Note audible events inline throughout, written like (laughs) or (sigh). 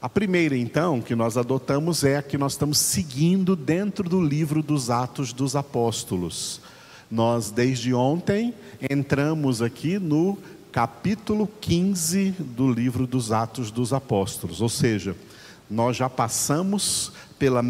A primeira, então, que nós adotamos é a que nós estamos seguindo dentro do livro dos Atos dos Apóstolos. Nós, desde ontem, entramos aqui no capítulo 15 do livro dos Atos dos Apóstolos, ou seja, nós já passamos pela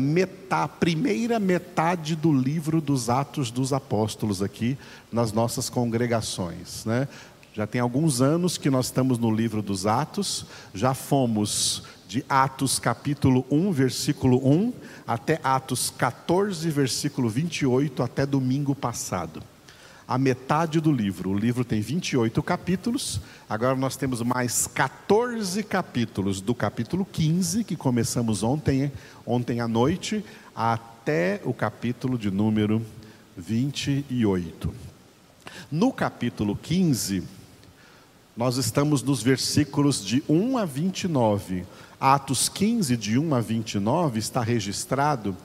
primeira metade do livro dos Atos dos Apóstolos aqui nas nossas congregações, né? Já tem alguns anos que nós estamos no livro dos Atos, já fomos de Atos capítulo 1, versículo 1, até Atos 14, versículo 28, até domingo passado. A metade do livro. O livro tem 28 capítulos, agora nós temos mais 14 capítulos, do capítulo 15, que começamos ontem, ontem à noite, até o capítulo de número 28. No capítulo 15, nós estamos nos versículos de 1 a 29. Atos 15, de 1 a 29, está registrado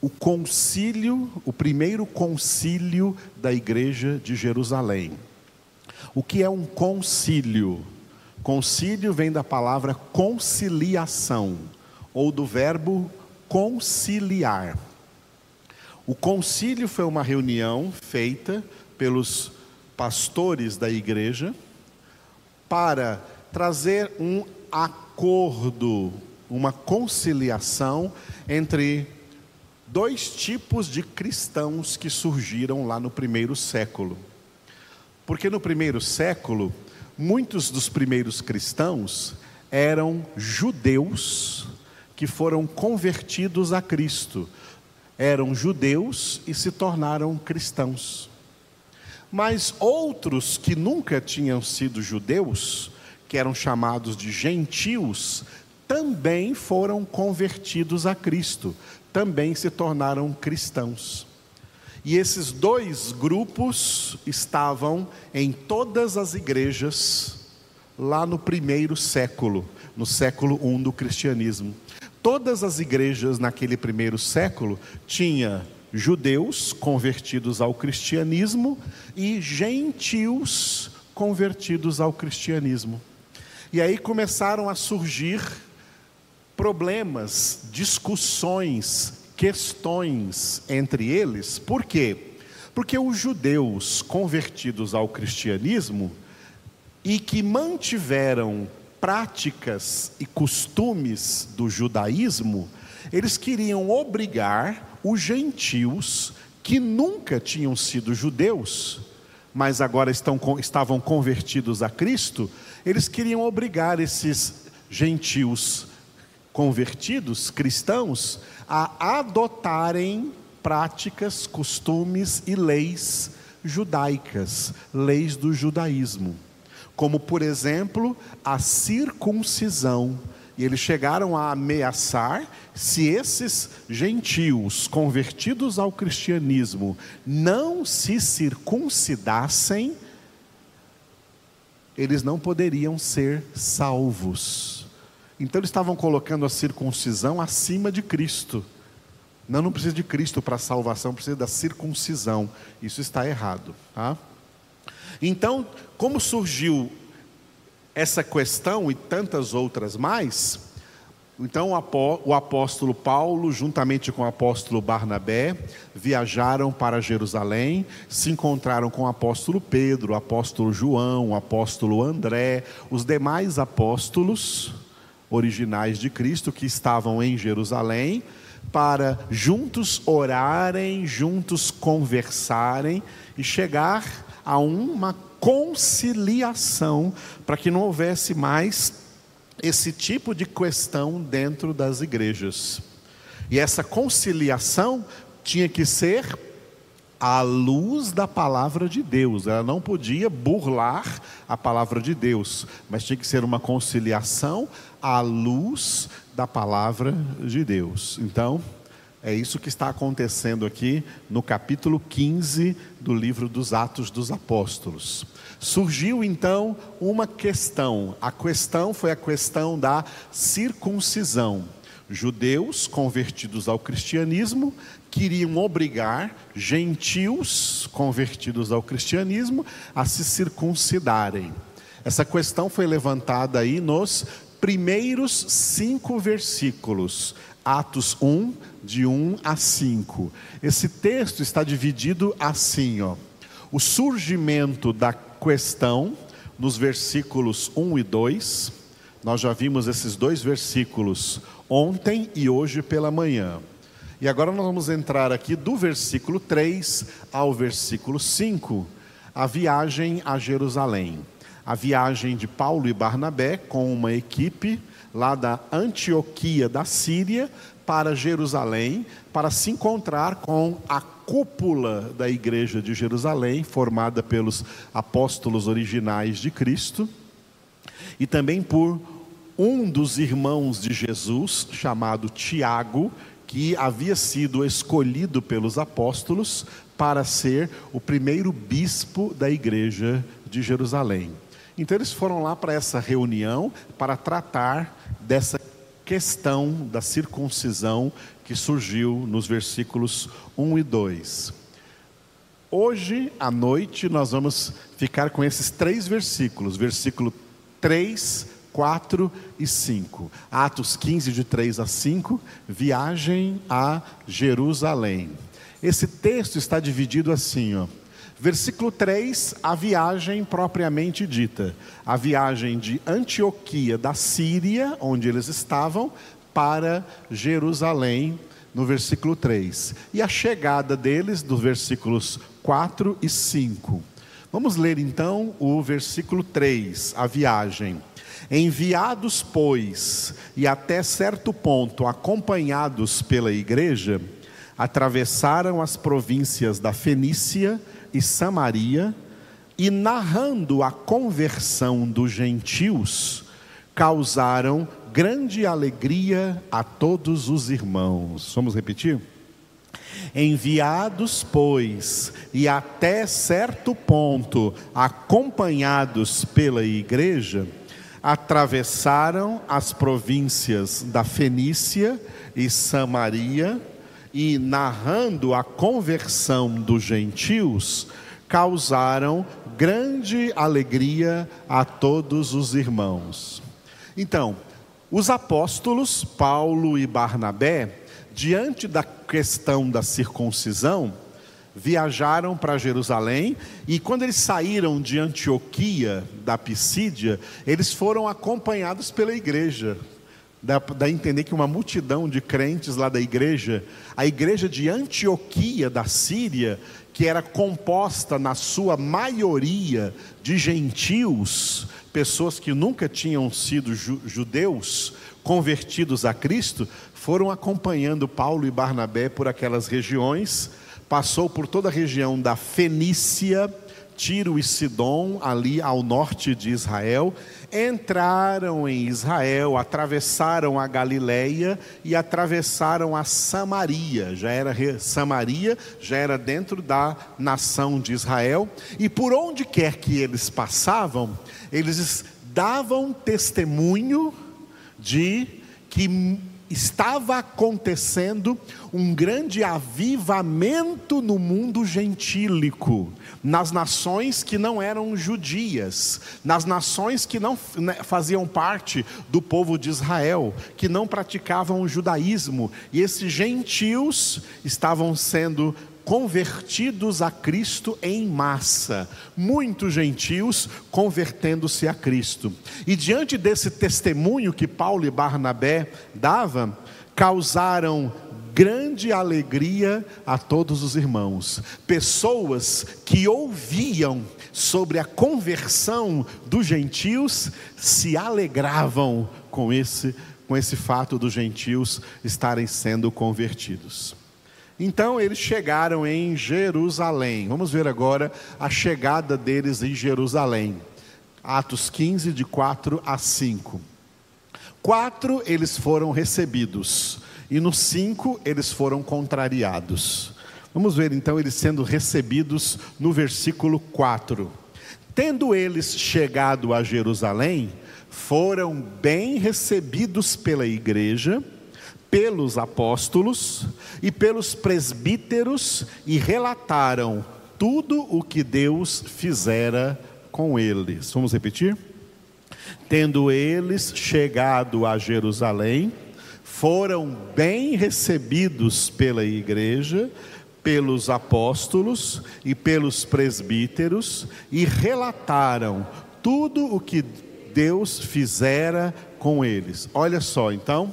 o concílio, o primeiro concílio da igreja de Jerusalém. O que é um concílio? Concílio vem da palavra conciliação, ou do verbo conciliar. O concílio foi uma reunião feita pelos pastores da igreja para trazer um acordo, uma conciliação entre dois tipos de cristãos que surgiram lá no primeiro século. Porque no primeiro século, muitos dos primeiros cristãos eram judeus que foram convertidos a Cristo. Eram judeus e se tornaram cristãos. Mas outros que nunca tinham sido judeus, que eram chamados de gentios, também foram convertidos a Cristo, também se tornaram cristãos. E esses dois grupos estavam em todas as igrejas lá no primeiro século, no século I do cristianismo. Todas as igrejas naquele primeiro século tinha judeus convertidos ao cristianismo e gentios convertidos ao cristianismo. E aí começaram a surgir problemas, discussões, questões entre eles. Por quê? Porque os judeus convertidos ao cristianismo e que mantiveram práticas e costumes do judaísmo, eles queriam obrigar os gentios que nunca tinham sido judeus, mas agora estão, estavam convertidos a Cristo, eles queriam obrigar esses gentios convertidos, cristãos, a adotarem práticas, costumes e leis judaicas, leis do judaísmo, como por exemplo a circuncisão. E eles chegaram a ameaçar se esses gentios convertidos ao cristianismo não se circuncidassem, eles não poderiam ser salvos. Então eles estavam colocando a circuncisão acima de Cristo. Não, não precisa de Cristo para salvação, precisa da circuncisão. Isso está errado. Tá? Então, como surgiu essa questão e tantas outras mais, então o apóstolo Paulo, juntamente com o apóstolo Barnabé, viajaram para Jerusalém, se encontraram com o apóstolo Pedro, o apóstolo João, o apóstolo André, os demais apóstolos originais de Cristo que estavam em Jerusalém, para juntos orarem, juntos conversarem e chegar a uma conciliação para que não houvesse mais esse tipo de questão dentro das igrejas. E essa conciliação tinha que ser à luz da palavra de Deus. Ela não podia burlar a palavra de Deus, mas tinha que ser uma conciliação à luz da palavra de Deus. Então, é isso que está acontecendo aqui no capítulo 15 do livro dos Atos dos Apóstolos. Surgiu então uma questão. A questão foi a questão da circuncisão. Judeus convertidos ao cristianismo queriam obrigar gentios convertidos ao cristianismo a se circuncidarem. Essa questão foi levantada aí nos primeiros cinco versículos, Atos 1, de 1 a 5. Esse texto está dividido assim, ó. O surgimento da questão, nos versículos 1 e 2. Nós já vimos esses dois versículos ontem e hoje pela manhã. E agora nós vamos entrar aqui do versículo 3 ao versículo 5, a viagem a Jerusalém. A viagem de Paulo e Barnabé com uma equipe lá da Antioquia da Síria para Jerusalém, para se encontrar com a cúpula da igreja de Jerusalém, formada pelos apóstolos originais de Cristo, e também por um dos irmãos de Jesus, chamado Tiago, que havia sido escolhido pelos apóstolos para ser o primeiro bispo da igreja de Jerusalém. Então eles foram lá para essa reunião para tratar dessa questão da circuncisão que surgiu nos versículos 1 e 2. Hoje à noite nós vamos ficar com esses três versículos, versículo 3, 4 e 5. Atos 15, de 3 a 5, viagem a Jerusalém. Esse texto está dividido assim, ó. Versículo 3, a viagem propriamente dita. A viagem de Antioquia da Síria, onde eles estavam, para Jerusalém, no versículo 3. E a chegada deles, dos versículos 4 e 5. Vamos ler então o versículo 3, a viagem. Enviados, pois, e até certo ponto acompanhados pela igreja, atravessaram as províncias da Fenícia e Samaria, e narrando a conversão dos gentios, causaram grande alegria a todos os irmãos. Vamos repetir? Enviados, pois, e até certo ponto acompanhados pela igreja, atravessaram as províncias da Fenícia e Samaria e, narrando a conversão dos gentios, causaram grande alegria a todos os irmãos. Então, os apóstolos Paulo e Barnabé, diante da questão da circuncisão, viajaram para Jerusalém e quando eles saíram de Antioquia, da Pisídia, eles foram acompanhados pela igreja. Dá, dá a entender que uma multidão de crentes lá da igreja, a igreja de Antioquia da Síria, que era composta na sua maioria de gentios, pessoas que nunca tinham sido judeus, convertidos a Cristo, foram acompanhando Paulo e Barnabé por aquelas regiões passou por toda a região da Fenícia, Tiro e Sidom, ali ao norte de Israel, entraram em Israel, atravessaram a Galileia e atravessaram a Samaria. Já era Samaria, já era dentro da nação de Israel, e por onde quer que eles passavam, eles davam testemunho de que estava acontecendo um grande avivamento no mundo gentílico, nas nações que não eram judias, nas nações que não né, faziam parte do povo de Israel, que não praticavam o judaísmo, e esses gentios estavam sendo convertidos a Cristo em massa, muitos gentios convertendo-se a Cristo. E diante desse testemunho que Paulo e Barnabé davam, causaram grande alegria a todos os irmãos. Pessoas que ouviam sobre a conversão dos gentios se alegravam com esse com esse fato dos gentios estarem sendo convertidos. Então eles chegaram em Jerusalém. Vamos ver agora a chegada deles em Jerusalém. Atos 15, de 4 a 5. Quatro eles foram recebidos, e no cinco eles foram contrariados. Vamos ver então eles sendo recebidos no versículo 4. Tendo eles chegado a Jerusalém, foram bem recebidos pela igreja pelos apóstolos e pelos presbíteros e relataram tudo o que Deus fizera com eles. Vamos repetir? Tendo eles chegado a Jerusalém, foram bem recebidos pela igreja, pelos apóstolos e pelos presbíteros e relataram tudo o que Deus fizera com eles. Olha só, então,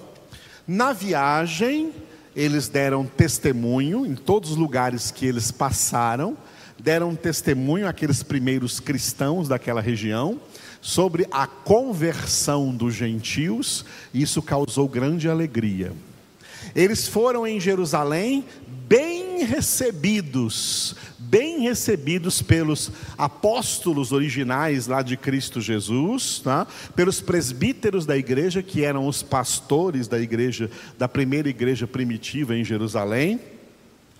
na viagem, eles deram testemunho em todos os lugares que eles passaram, deram testemunho àqueles primeiros cristãos daquela região sobre a conversão dos gentios, e isso causou grande alegria. Eles foram em Jerusalém bem recebidos, bem recebidos pelos apóstolos originais lá de Cristo Jesus, tá? pelos presbíteros da igreja, que eram os pastores da igreja, da primeira igreja primitiva em Jerusalém.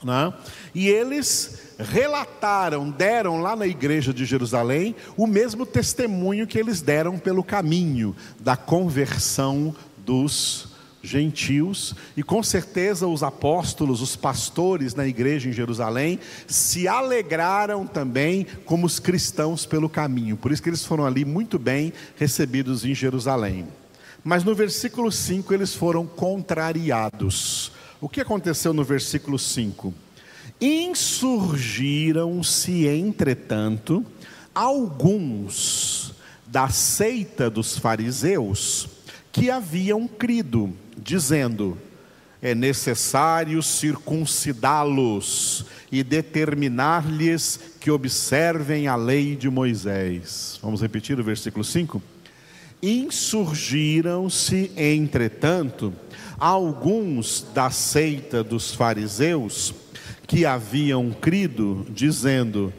Né? E eles relataram, deram lá na igreja de Jerusalém o mesmo testemunho que eles deram pelo caminho da conversão dos gentios, e com certeza os apóstolos, os pastores na igreja em Jerusalém, se alegraram também como os cristãos pelo caminho, por isso que eles foram ali muito bem recebidos em Jerusalém. Mas no versículo 5 eles foram contrariados. O que aconteceu no versículo 5? Insurgiram-se, entretanto, alguns da seita dos fariseus que haviam crido, dizendo: é necessário circuncidá-los e determinar-lhes que observem a lei de Moisés. Vamos repetir o versículo 5? Insurgiram-se, entretanto, alguns da seita dos fariseus que haviam crido, dizendo: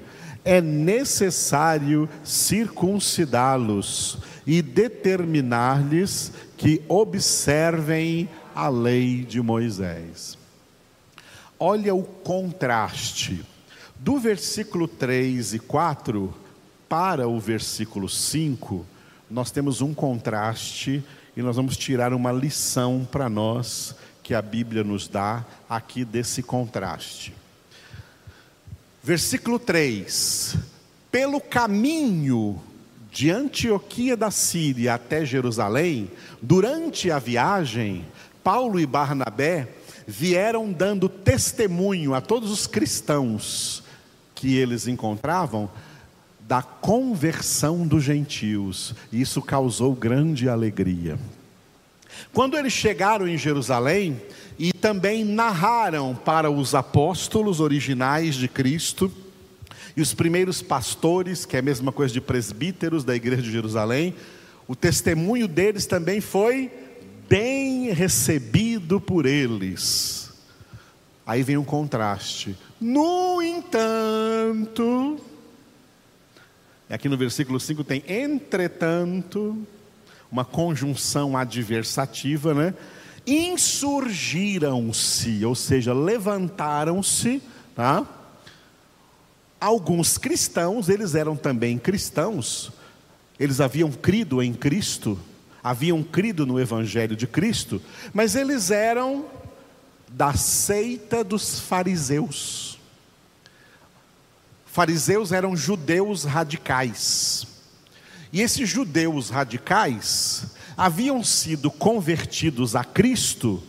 é necessário circuncidá-los e determinar-lhes que observem a lei de Moisés. Olha o contraste do versículo 3 e 4 para o versículo 5, nós temos um contraste e nós vamos tirar uma lição para nós que a Bíblia nos dá aqui desse contraste. Versículo 3: Pelo caminho de Antioquia da Síria até Jerusalém, durante a viagem, Paulo e Barnabé vieram dando testemunho a todos os cristãos que eles encontravam da conversão dos gentios. E isso causou grande alegria. Quando eles chegaram em Jerusalém e também narraram para os apóstolos originais de Cristo e os primeiros pastores, que é a mesma coisa de presbíteros da igreja de Jerusalém, o testemunho deles também foi bem recebido por eles. Aí vem um contraste. No entanto, aqui no versículo 5 tem entretanto, uma conjunção adversativa, né? Insurgiram-se, ou seja, levantaram-se, tá? Alguns cristãos, eles eram também cristãos, eles haviam crido em Cristo, haviam crido no Evangelho de Cristo, mas eles eram da seita dos fariseus. Fariseus eram judeus radicais. E esses judeus radicais haviam sido convertidos a Cristo,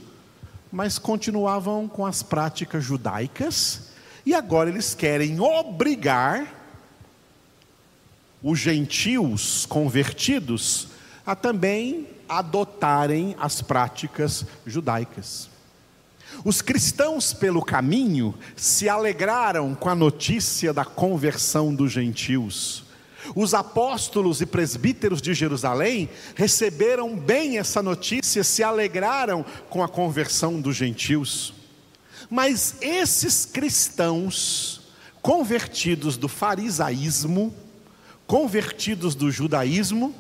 mas continuavam com as práticas judaicas, e agora eles querem obrigar os gentios convertidos a também adotarem as práticas judaicas. Os cristãos, pelo caminho, se alegraram com a notícia da conversão dos gentios os apóstolos e presbíteros de Jerusalém receberam bem essa notícia, se alegraram com a conversão dos gentios. Mas esses cristãos, convertidos do farisaísmo, convertidos do judaísmo,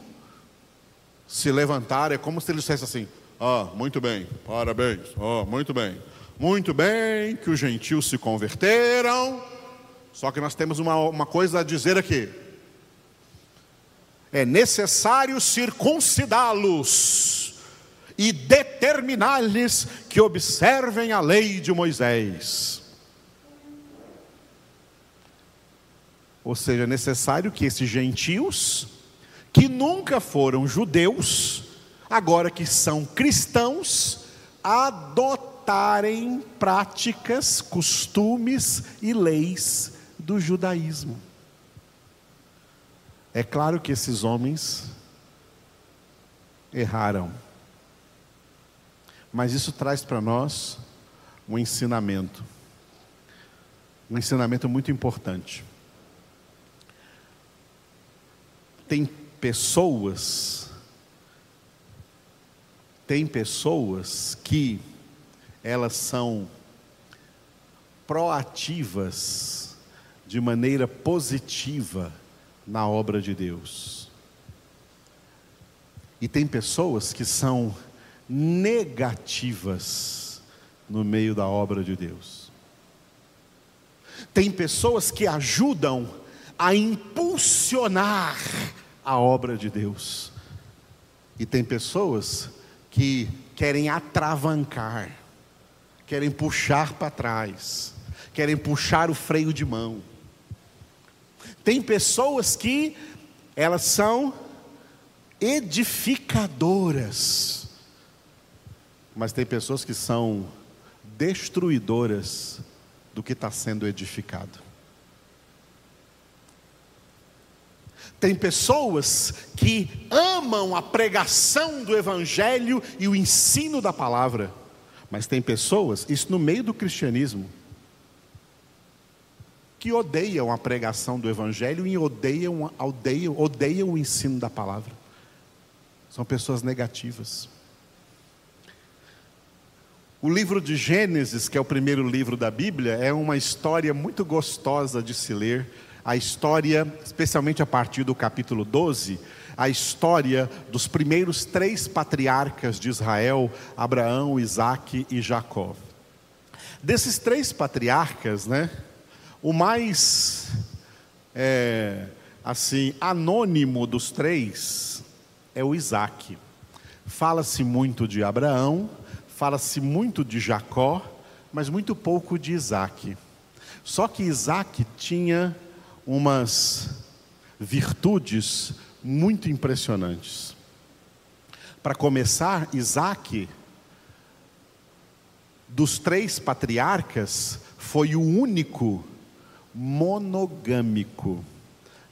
se levantaram, é como se eles dissessem assim: Ah, muito bem, parabéns, ah, muito bem, muito bem que os gentios se converteram, só que nós temos uma, uma coisa a dizer aqui é necessário circuncidá-los e determinar-lhes que observem a lei de Moisés. Ou seja, é necessário que esses gentios, que nunca foram judeus, agora que são cristãos, adotarem práticas, costumes e leis do judaísmo. É claro que esses homens erraram, mas isso traz para nós um ensinamento, um ensinamento muito importante. Tem pessoas, tem pessoas que elas são proativas de maneira positiva na obra de Deus. E tem pessoas que são negativas no meio da obra de Deus. Tem pessoas que ajudam a impulsionar a obra de Deus. E tem pessoas que querem atravancar, querem puxar para trás, querem puxar o freio de mão. Tem pessoas que elas são edificadoras, mas tem pessoas que são destruidoras do que está sendo edificado. Tem pessoas que amam a pregação do Evangelho e o ensino da palavra, mas tem pessoas, isso no meio do cristianismo, que odeiam a pregação do Evangelho e odeiam, odeiam, odeiam o ensino da palavra. São pessoas negativas. O livro de Gênesis, que é o primeiro livro da Bíblia, é uma história muito gostosa de se ler a história, especialmente a partir do capítulo 12, a história dos primeiros três patriarcas de Israel, Abraão, Isaac e Jacó. Desses três patriarcas, né, o mais é, assim anônimo dos três é o Isaac. Fala-se muito de Abraão, fala-se muito de Jacó, mas muito pouco de Isaac. Só que Isaac tinha umas virtudes muito impressionantes. Para começar, Isaac, dos três patriarcas, foi o único monogâmico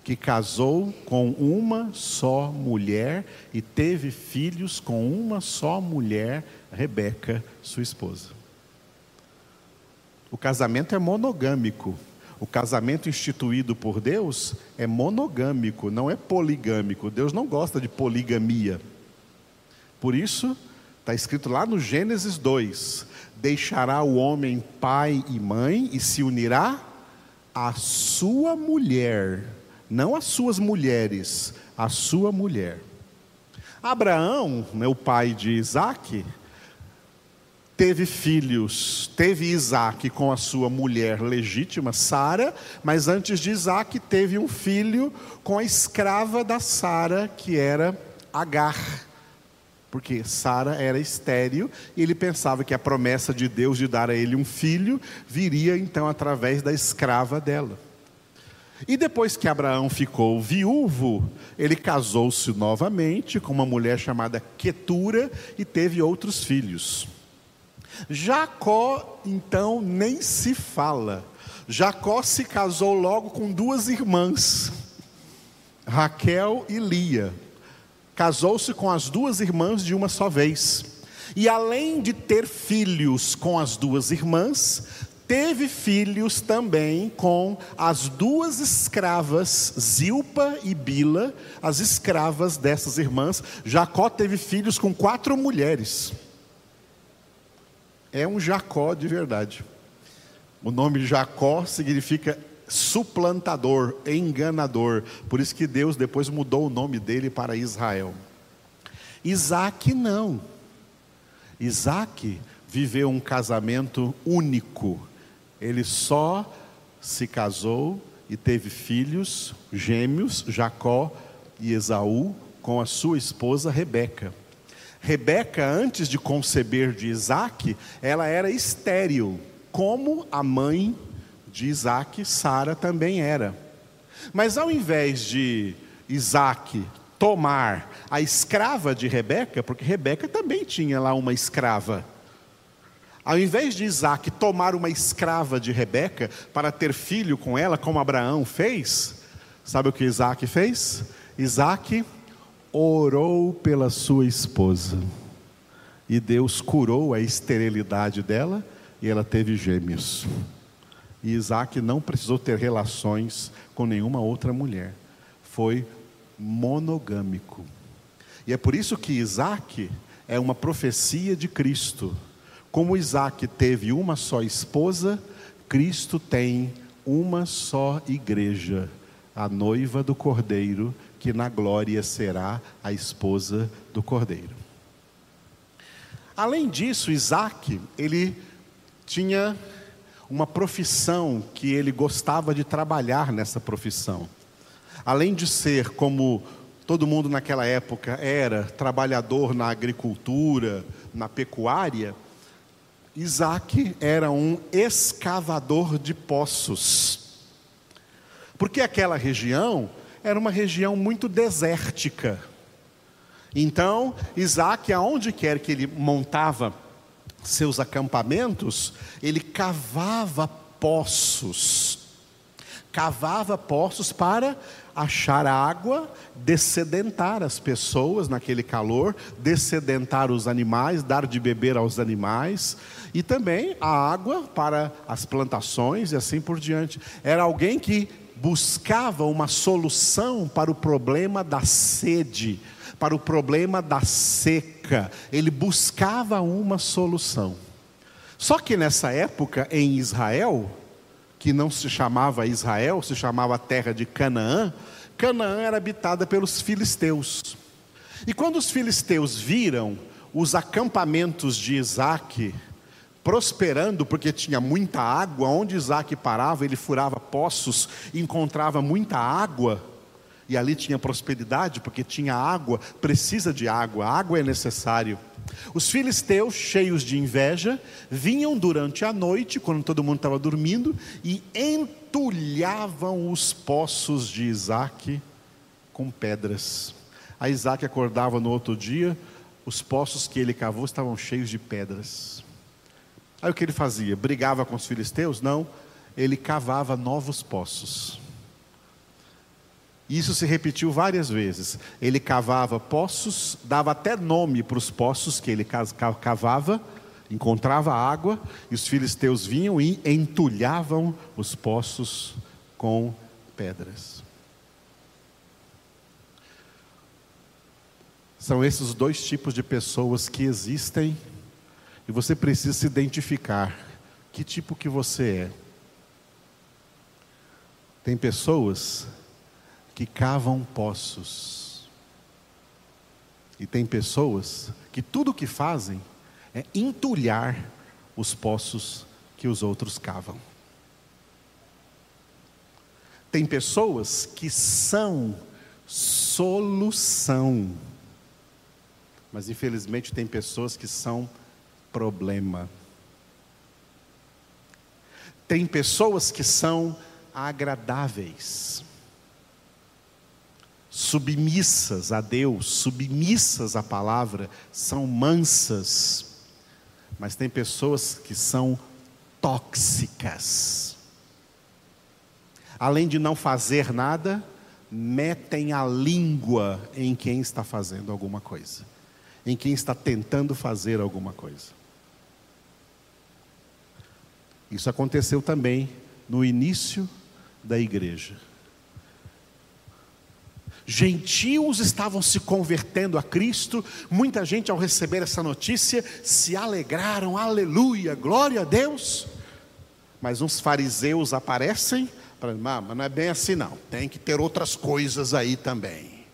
que casou com uma só mulher e teve filhos com uma só mulher, Rebeca, sua esposa. O casamento é monogâmico. O casamento instituído por Deus é monogâmico, não é poligâmico. Deus não gosta de poligamia. Por isso, está escrito lá no Gênesis 2: Deixará o homem pai e mãe e se unirá à sua mulher, não às suas mulheres, à sua mulher. Abraão, né, o pai de Isaac, teve filhos, teve Isaac com a sua mulher legítima, Sara, mas antes de Isaac teve um filho com a escrava da Sara, que era Agar. Porque Sara era estéril e ele pensava que a promessa de Deus de dar a ele um filho viria então através da escrava dela. E depois que Abraão ficou viúvo, ele casou-se novamente com uma mulher chamada Quetura e teve outros filhos. Jacó, então, nem se fala. Jacó se casou logo com duas irmãs, Raquel e Lia. Casou-se com as duas irmãs de uma só vez. E além de ter filhos com as duas irmãs, teve filhos também com as duas escravas, Zilpa e Bila, as escravas dessas irmãs. Jacó teve filhos com quatro mulheres é um Jacó de verdade. O nome Jacó significa suplantador, enganador. Por isso que Deus depois mudou o nome dele para Israel. Isaac não. Isaac viveu um casamento único. Ele só se casou e teve filhos gêmeos, Jacó e Esaú, com a sua esposa Rebeca. Rebeca, antes de conceber de Isaac, ela era estéril, como a mãe de Isaac, Sara, também era. Mas ao invés de Isaac tomar a escrava de Rebeca, porque Rebeca também tinha lá uma escrava. Ao invés de Isaac tomar uma escrava de Rebeca para ter filho com ela, como Abraão fez, sabe o que Isaac fez? Isaac orou pela sua esposa. E Deus curou a esterilidade dela e ela teve gêmeos. E Isaac não precisou ter relações com nenhuma outra mulher. Foi monogâmico. E é por isso que Isaac é uma profecia de Cristo. Como Isaac teve uma só esposa, Cristo tem uma só igreja, a noiva do cordeiro, que na glória será a esposa do cordeiro. Além disso, Isaac, ele tinha uma profissão que ele gostava de trabalhar nessa profissão. Além de ser como todo mundo naquela época era trabalhador na agricultura, na pecuária, Isaac era um escavador de poços. Porque aquela região era uma região muito desértica. Então, Isaac, aonde quer que ele montava seus acampamentos, ele cavava poços. Cavava poços para achar água, descedentar as pessoas naquele calor, descedentar os animais, dar de beber aos animais, e também a água para as plantações e assim por diante. Era alguém que buscava uma solução para o problema da sede, para o problema da seca. Ele buscava uma solução. Só que nessa época, em Israel, que não se chamava Israel, se chamava terra de Canaã, Canaã era habitada pelos filisteus. E quando os filisteus viram os acampamentos de Isaac prosperando, porque tinha muita água, onde Isaac parava, ele furava poços, encontrava muita água, e ali tinha prosperidade, porque tinha água, precisa de água, água é necessário. Os filisteus, cheios de inveja, vinham durante a noite, quando todo mundo estava dormindo, e entulhavam os poços de Isaac com pedras. A Isaac acordava no outro dia, os poços que ele cavou estavam cheios de pedras. Aí o que ele fazia? Brigava com os filisteus? Não, ele cavava novos poços. Isso se repetiu várias vezes. Ele cavava poços, dava até nome para os poços que ele cavava, encontrava água, e os filisteus vinham e entulhavam os poços com pedras. São esses dois tipos de pessoas que existem e você precisa se identificar que tipo que você é. Tem pessoas que cavam poços. E tem pessoas que tudo o que fazem é entulhar os poços que os outros cavam. Tem pessoas que são solução. Mas infelizmente tem pessoas que são problema. Tem pessoas que são agradáveis submissas a Deus, submissas à palavra, são mansas, mas tem pessoas que são tóxicas. Além de não fazer nada, metem a língua em quem está fazendo alguma coisa, em quem está tentando fazer alguma coisa. Isso aconteceu também no início da igreja. Gentios estavam se convertendo a Cristo, muita gente, ao receber essa notícia, se alegraram, aleluia, glória a Deus. Mas uns fariseus aparecem, ah, mas não é bem assim, não, tem que ter outras coisas aí também.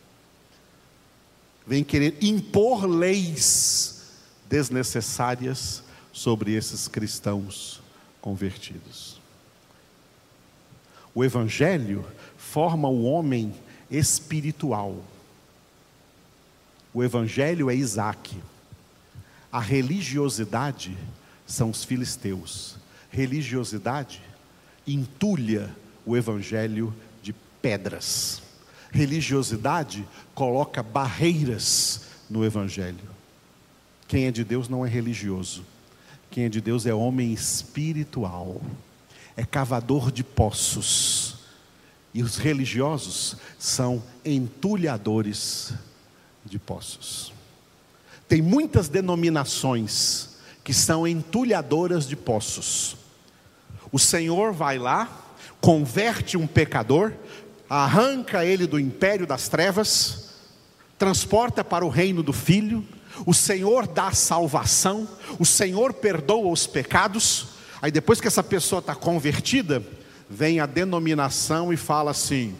Vem querer impor leis desnecessárias sobre esses cristãos convertidos. O Evangelho forma o homem espiritual. O evangelho é Isaac. A religiosidade são os filisteus. Religiosidade entulha o evangelho de pedras. Religiosidade coloca barreiras no Evangelho. Quem é de Deus não é religioso. Quem é de Deus é homem espiritual, é cavador de poços. E os religiosos são entulhadores de poços. Tem muitas denominações que são entulhadoras de poços. O Senhor vai lá, converte um pecador, arranca ele do império das trevas, transporta para o reino do Filho, o Senhor dá salvação, o Senhor perdoa os pecados, aí depois que essa pessoa está convertida, vem a denominação e fala assim: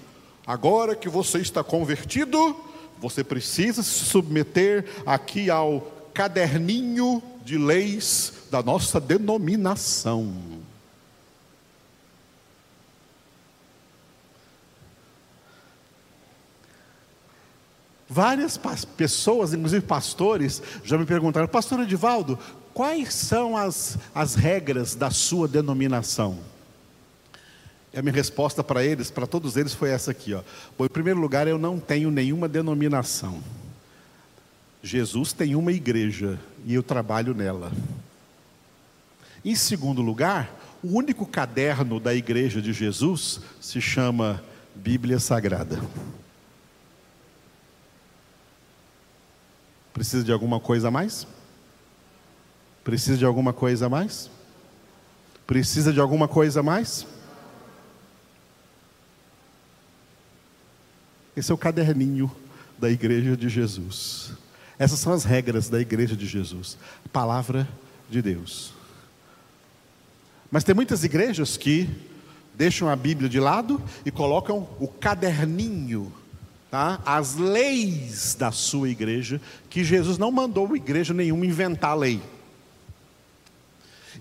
agora que você está convertido, você precisa se submeter aqui ao caderninho de leis da nossa denominação. Várias pessoas, inclusive pastores, já me perguntaram, pastor Edivaldo, quais são as, as regras da sua denominação? E a minha resposta para eles, para todos eles, foi essa aqui. Ó. Bom, em primeiro lugar, eu não tenho nenhuma denominação. Jesus tem uma igreja e eu trabalho nela. Em segundo lugar, o único caderno da igreja de Jesus se chama Bíblia Sagrada. Precisa de alguma coisa a mais? Precisa de alguma coisa a mais? Precisa de alguma coisa a mais? Esse é o caderninho da igreja de Jesus. Essas são as regras da igreja de Jesus. Palavra de Deus. Mas tem muitas igrejas que deixam a Bíblia de lado e colocam o caderninho tá? as leis da sua igreja, que Jesus não mandou igreja nenhuma inventar lei.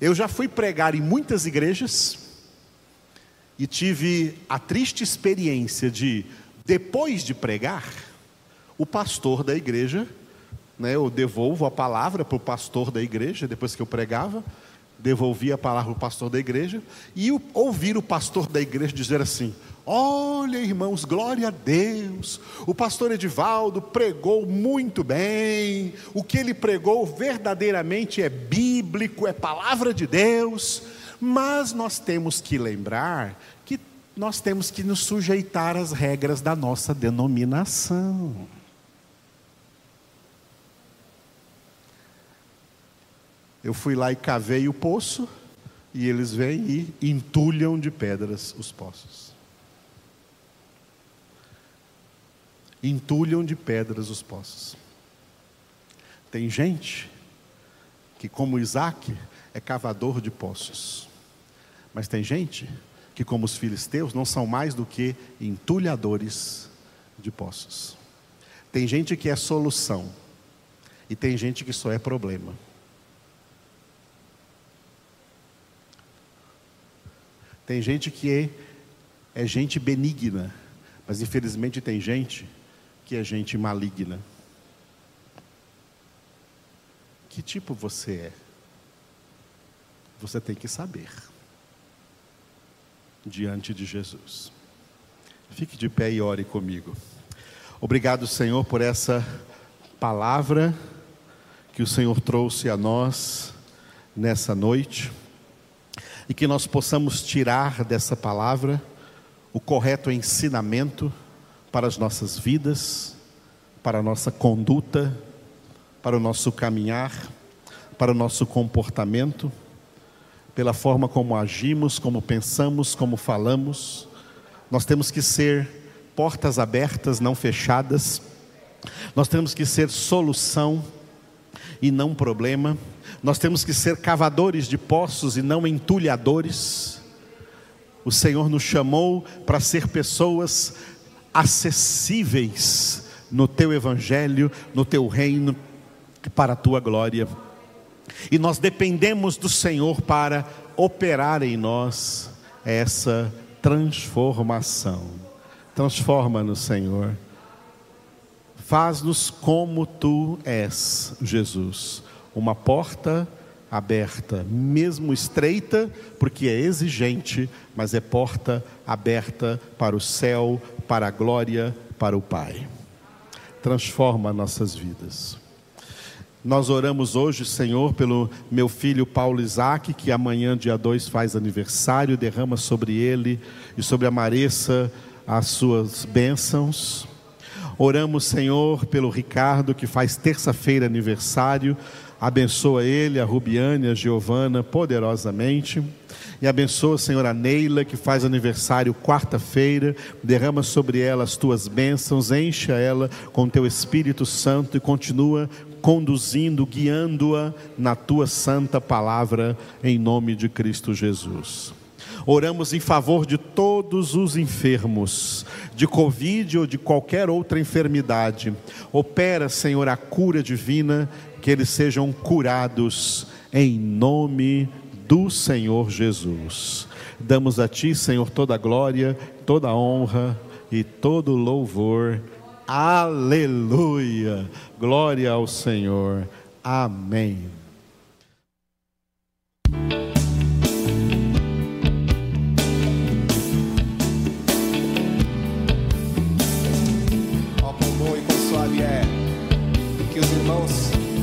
Eu já fui pregar em muitas igrejas e tive a triste experiência de, depois de pregar, o pastor da igreja, né, eu devolvo a palavra para o pastor da igreja, depois que eu pregava, devolvi a palavra para o pastor da igreja, e ouvir o pastor da igreja dizer assim: Olha, irmãos, glória a Deus. O pastor Edivaldo pregou muito bem. O que ele pregou verdadeiramente é bíblico, é palavra de Deus. Mas nós temos que lembrar que nós temos que nos sujeitar às regras da nossa denominação. Eu fui lá e cavei o poço, e eles vêm e entulham de pedras os poços. entulham de pedras os poços. Tem gente que, como Isaac, é cavador de poços. Mas tem gente que, como os filisteus, não são mais do que entulhadores de poços. Tem gente que é solução, e tem gente que só é problema. Tem gente que é, é gente benigna, mas infelizmente tem gente que é gente maligna. Que tipo você é? Você tem que saber. Diante de Jesus. Fique de pé e ore comigo. Obrigado, Senhor, por essa palavra que o Senhor trouxe a nós nessa noite. E que nós possamos tirar dessa palavra o correto ensinamento para as nossas vidas, para a nossa conduta, para o nosso caminhar, para o nosso comportamento, pela forma como agimos, como pensamos, como falamos. Nós temos que ser portas abertas, não fechadas. Nós temos que ser solução e não problema. Nós temos que ser cavadores de poços e não entulhadores. O Senhor nos chamou para ser pessoas acessíveis no teu evangelho, no teu reino, para a tua glória. E nós dependemos do Senhor para operar em nós essa transformação. Transforma-nos, Senhor. Faz-nos como tu és, Jesus. Uma porta aberta, mesmo estreita, porque é exigente, mas é porta aberta para o céu, para a glória, para o Pai. Transforma nossas vidas. Nós oramos hoje, Senhor, pelo meu filho Paulo Isaac, que amanhã, dia 2, faz aniversário, derrama sobre ele e sobre a Maressa as suas bênçãos. Oramos, Senhor, pelo Ricardo, que faz terça-feira aniversário. Abençoa ele, a Rubiane, a Giovana, poderosamente. E abençoa, Senhor, a Neila, que faz aniversário quarta-feira. Derrama sobre ela as tuas bênçãos, encha ela com teu Espírito Santo e continua conduzindo, guiando-a na tua santa palavra, em nome de Cristo Jesus. Oramos em favor de todos os enfermos, de Covid ou de qualquer outra enfermidade. Opera, Senhor, a cura divina, que eles sejam curados, em nome do Senhor Jesus. Damos a Ti, Senhor, toda a glória, toda a honra e todo o louvor Aleluia! Glória ao Senhor. Amém. Ó, bom e quão suave é que os irmãos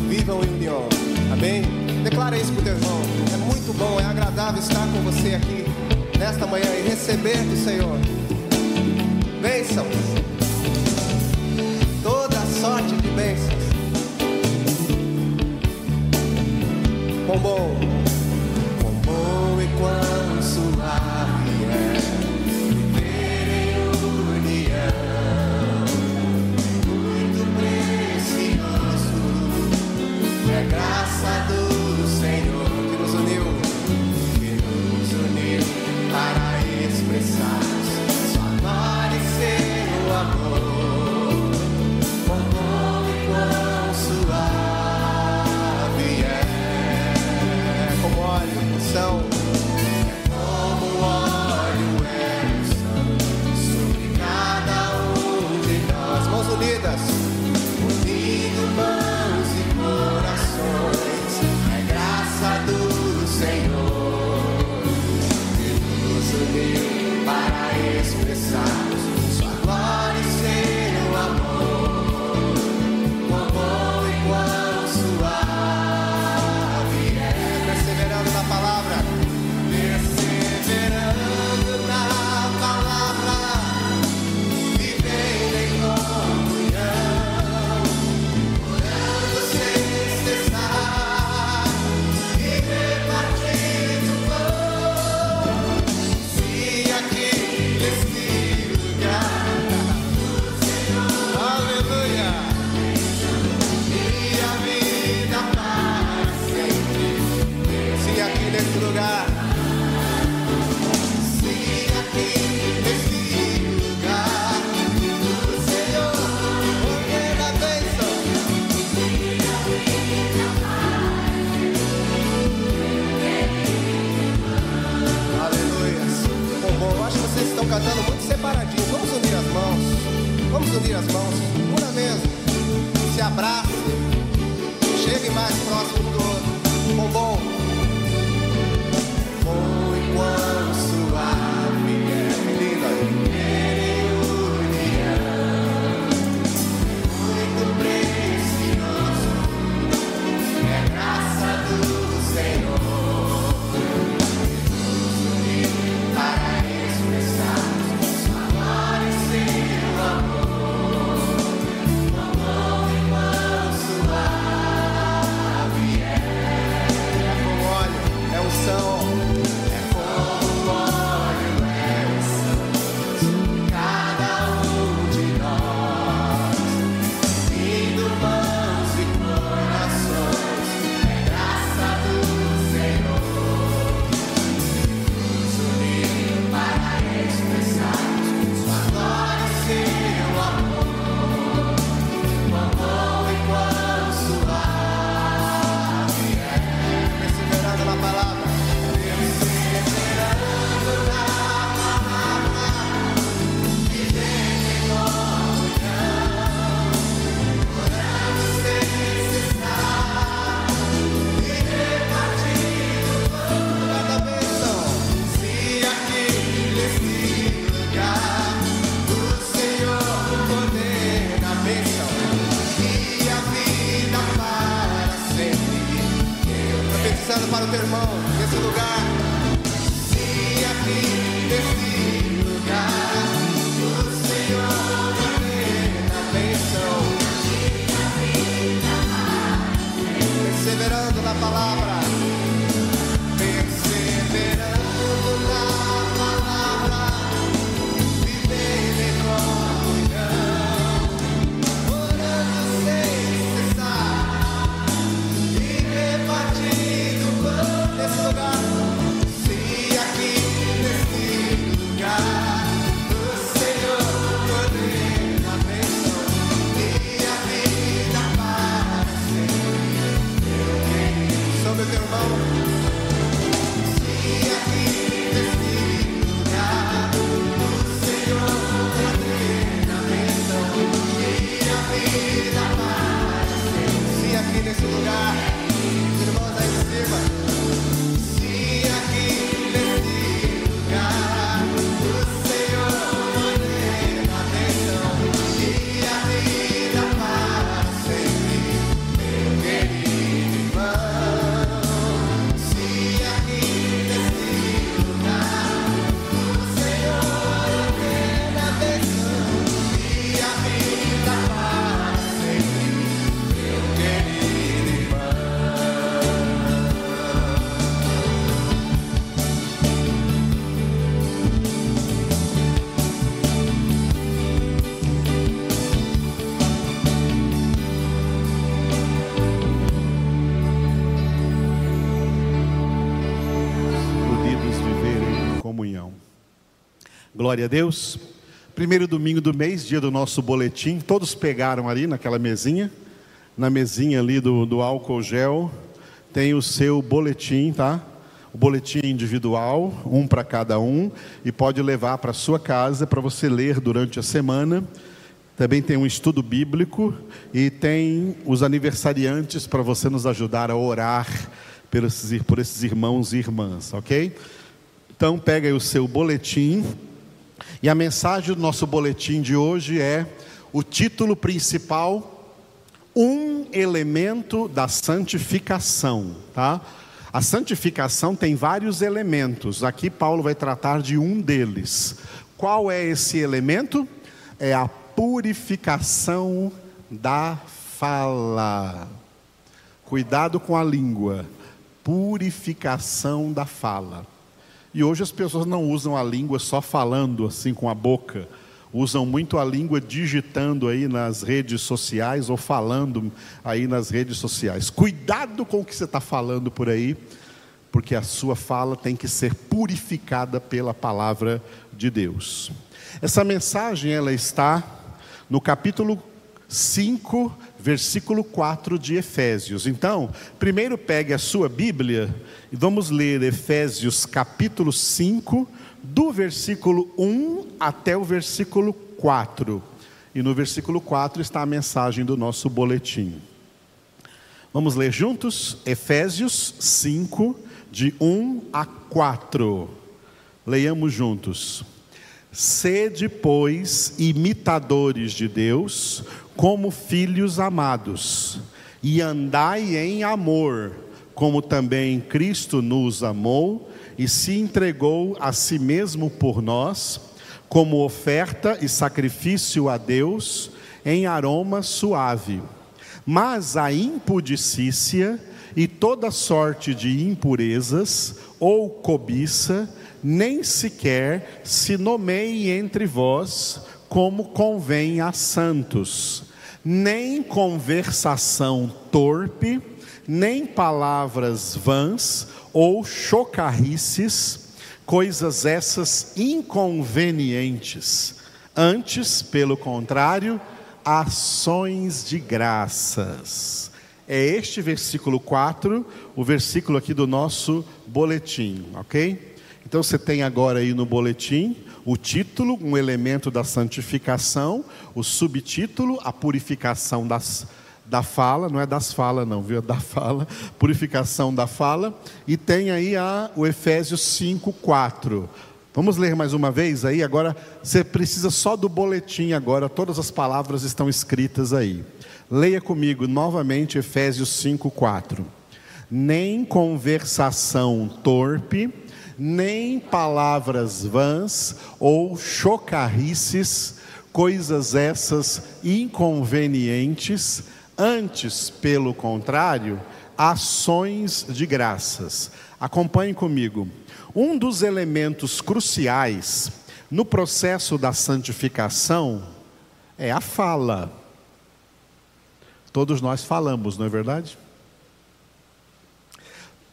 vivam em união. Amém? Declara isso pro teu irmão. É muito bom, é agradável estar com você aqui nesta manhã e receber do Senhor. Bênçãos bênçãos. Quão bom, quão bom e quão suave é viver em união. Muito precioso é graça do Glória a Deus. Primeiro domingo do mês, dia do nosso boletim. Todos pegaram ali naquela mesinha, na mesinha ali do, do álcool gel, tem o seu boletim, tá? O boletim individual, um para cada um, e pode levar para sua casa para você ler durante a semana. Também tem um estudo bíblico e tem os aniversariantes para você nos ajudar a orar por esses, por esses irmãos e irmãs, ok? Então pega aí o seu boletim e a mensagem do nosso boletim de hoje é o título principal, um elemento da santificação, tá? A santificação tem vários elementos. Aqui Paulo vai tratar de um deles. Qual é esse elemento? É a purificação da fala. Cuidado com a língua. Purificação da fala. E hoje as pessoas não usam a língua só falando assim com a boca. Usam muito a língua digitando aí nas redes sociais ou falando aí nas redes sociais. Cuidado com o que você está falando por aí, porque a sua fala tem que ser purificada pela palavra de Deus. Essa mensagem ela está no capítulo 5, versículo 4 de Efésios. Então, primeiro pegue a sua Bíblia e vamos ler Efésios capítulo 5, do versículo 1 até o versículo 4. E no versículo 4 está a mensagem do nosso boletim. Vamos ler juntos? Efésios 5, de 1 a 4. Leiamos juntos. Sede, pois, imitadores de Deus, como filhos amados, e andai em amor, como também Cristo nos amou e se entregou a si mesmo por nós, como oferta e sacrifício a Deus em aroma suave. Mas a impudicícia e toda sorte de impurezas ou cobiça, nem sequer se nomeie entre vós como convém a santos, nem conversação torpe, nem palavras vãs ou chocarrices, coisas essas inconvenientes. Antes, pelo contrário, ações de graças. É este versículo 4, o versículo aqui do nosso boletim, ok? Então você tem agora aí no boletim o título, um elemento da santificação, o subtítulo, a purificação das, da fala, não é das falas não, viu? É da fala, (laughs) purificação da fala, e tem aí a, o Efésios 5, 4. Vamos ler mais uma vez aí, agora você precisa só do boletim agora, todas as palavras estão escritas aí. Leia comigo novamente Efésios 5, 4. nem conversação torpe, nem palavras vãs ou chocarrices, coisas essas inconvenientes, antes, pelo contrário, ações de graças. Acompanhe comigo. Um dos elementos cruciais no processo da santificação é a fala. Todos nós falamos, não é verdade?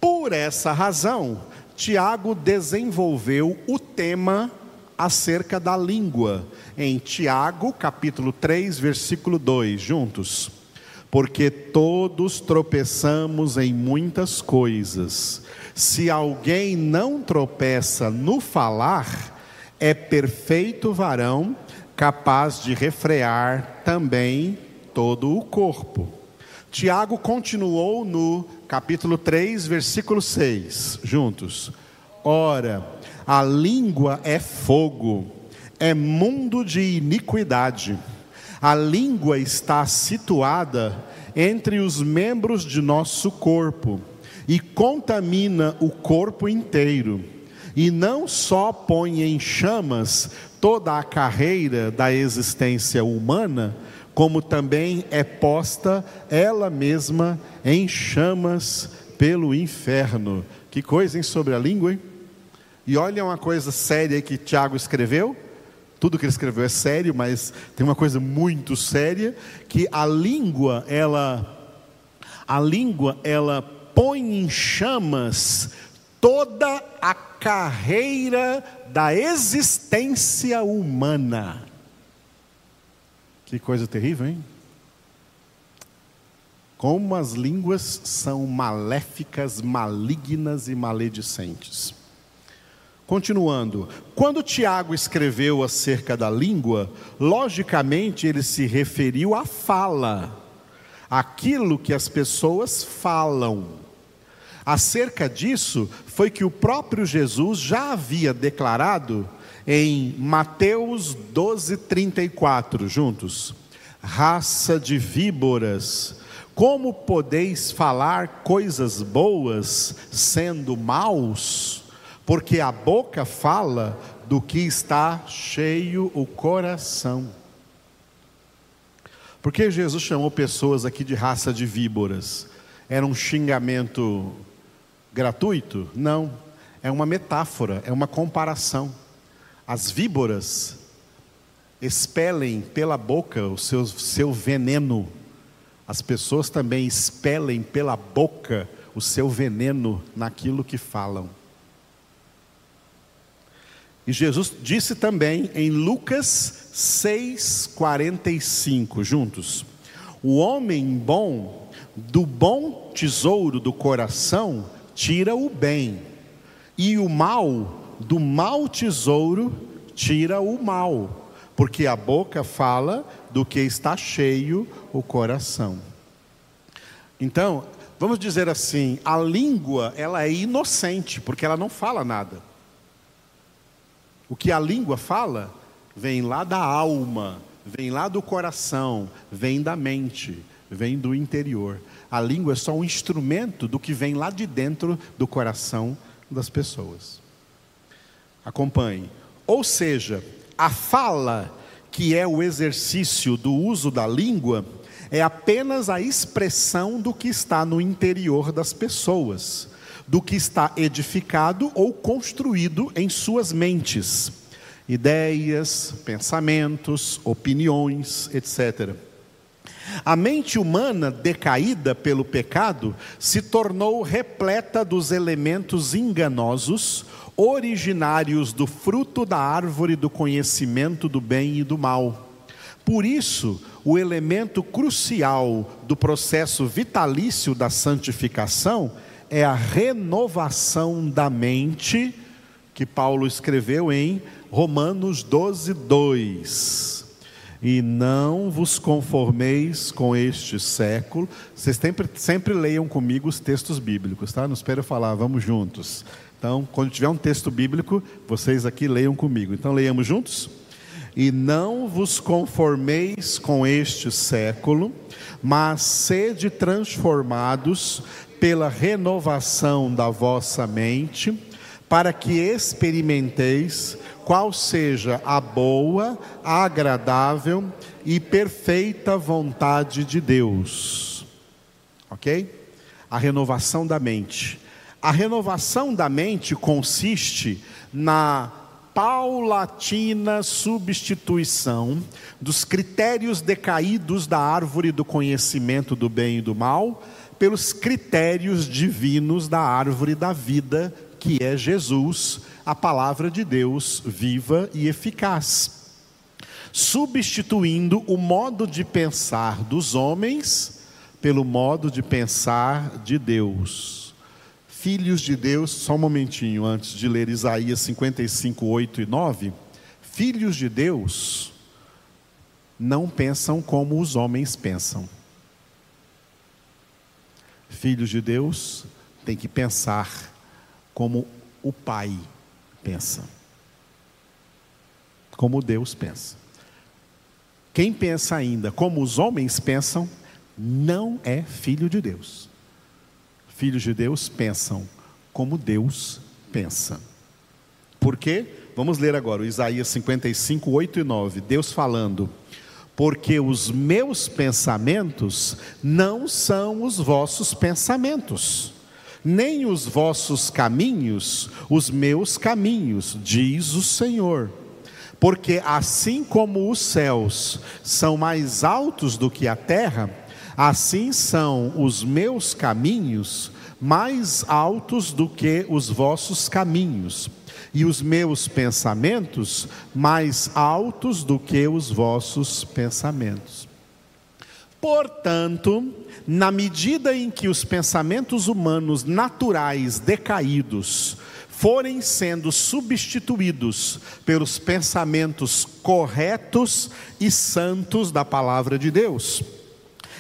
Por essa razão, Tiago desenvolveu o tema acerca da língua, em Tiago, capítulo 3, versículo 2, juntos. Porque todos tropeçamos em muitas coisas. Se alguém não tropeça no falar, é perfeito varão, capaz de refrear também todo o corpo. Tiago continuou no capítulo 3, versículo 6, juntos. Ora, a língua é fogo, é mundo de iniquidade. A língua está situada entre os membros de nosso corpo e contamina o corpo inteiro. E não só põe em chamas toda a carreira da existência humana, como também é posta ela mesma em chamas pelo inferno. Que coisa, hein, sobre a língua, hein? E olha uma coisa séria que Tiago escreveu. Tudo que ele escreveu é sério, mas tem uma coisa muito séria que a língua, ela a língua, ela põe em chamas toda a carreira da existência humana. Que coisa terrível, hein? Como as línguas são maléficas, malignas e maledicentes. Continuando, quando Tiago escreveu acerca da língua, logicamente ele se referiu à fala, aquilo que as pessoas falam. Acerca disso, foi que o próprio Jesus já havia declarado em Mateus 12, 34, juntos. Raça de víboras, como podeis falar coisas boas sendo maus? Porque a boca fala do que está cheio o coração. Por que Jesus chamou pessoas aqui de raça de víboras? Era um xingamento gratuito? Não, é uma metáfora, é uma comparação. As víboras expelem pela boca o seu, seu veneno. As pessoas também expelem pela boca o seu veneno naquilo que falam. E Jesus disse também em Lucas 6,45, juntos: O homem bom, do bom tesouro do coração, tira o bem, e o mal do mau tesouro tira o mal, porque a boca fala do que está cheio o coração. Então, vamos dizer assim, a língua, ela é inocente, porque ela não fala nada. O que a língua fala vem lá da alma, vem lá do coração, vem da mente, vem do interior. A língua é só um instrumento do que vem lá de dentro do coração das pessoas. Acompanhe. Ou seja, a fala, que é o exercício do uso da língua, é apenas a expressão do que está no interior das pessoas, do que está edificado ou construído em suas mentes, ideias, pensamentos, opiniões, etc. A mente humana, decaída pelo pecado, se tornou repleta dos elementos enganosos originários do fruto da árvore do conhecimento do bem e do mal. Por isso, o elemento crucial do processo vitalício da santificação é a renovação da mente, que Paulo escreveu em Romanos 12, 2. E não vos conformeis com este século. Vocês sempre, sempre leiam comigo os textos bíblicos, tá? Não espero falar, vamos juntos. Então, quando tiver um texto bíblico, vocês aqui leiam comigo. Então, leiamos juntos? E não vos conformeis com este século, mas sede transformados pela renovação da vossa mente, para que experimenteis qual seja a boa, agradável e perfeita vontade de Deus. Ok? A renovação da mente. A renovação da mente consiste na paulatina substituição dos critérios decaídos da árvore do conhecimento do bem e do mal pelos critérios divinos da árvore da vida, que é Jesus, a palavra de Deus viva e eficaz. Substituindo o modo de pensar dos homens pelo modo de pensar de Deus. Filhos de Deus, só um momentinho antes de ler Isaías 55, 8 e 9. Filhos de Deus não pensam como os homens pensam. Filhos de Deus têm que pensar como o Pai pensa. Como Deus pensa. Quem pensa ainda como os homens pensam, não é filho de Deus. Filhos de Deus pensam como Deus pensa. Por quê? Vamos ler agora Isaías 55, 8 e 9. Deus falando: Porque os meus pensamentos não são os vossos pensamentos nem os vossos caminhos, os meus caminhos, diz o Senhor. Porque assim como os céus são mais altos do que a terra, assim são os meus caminhos mais altos do que os vossos caminhos, e os meus pensamentos mais altos do que os vossos pensamentos. Portanto, na medida em que os pensamentos humanos naturais decaídos forem sendo substituídos pelos pensamentos corretos e santos da palavra de Deus,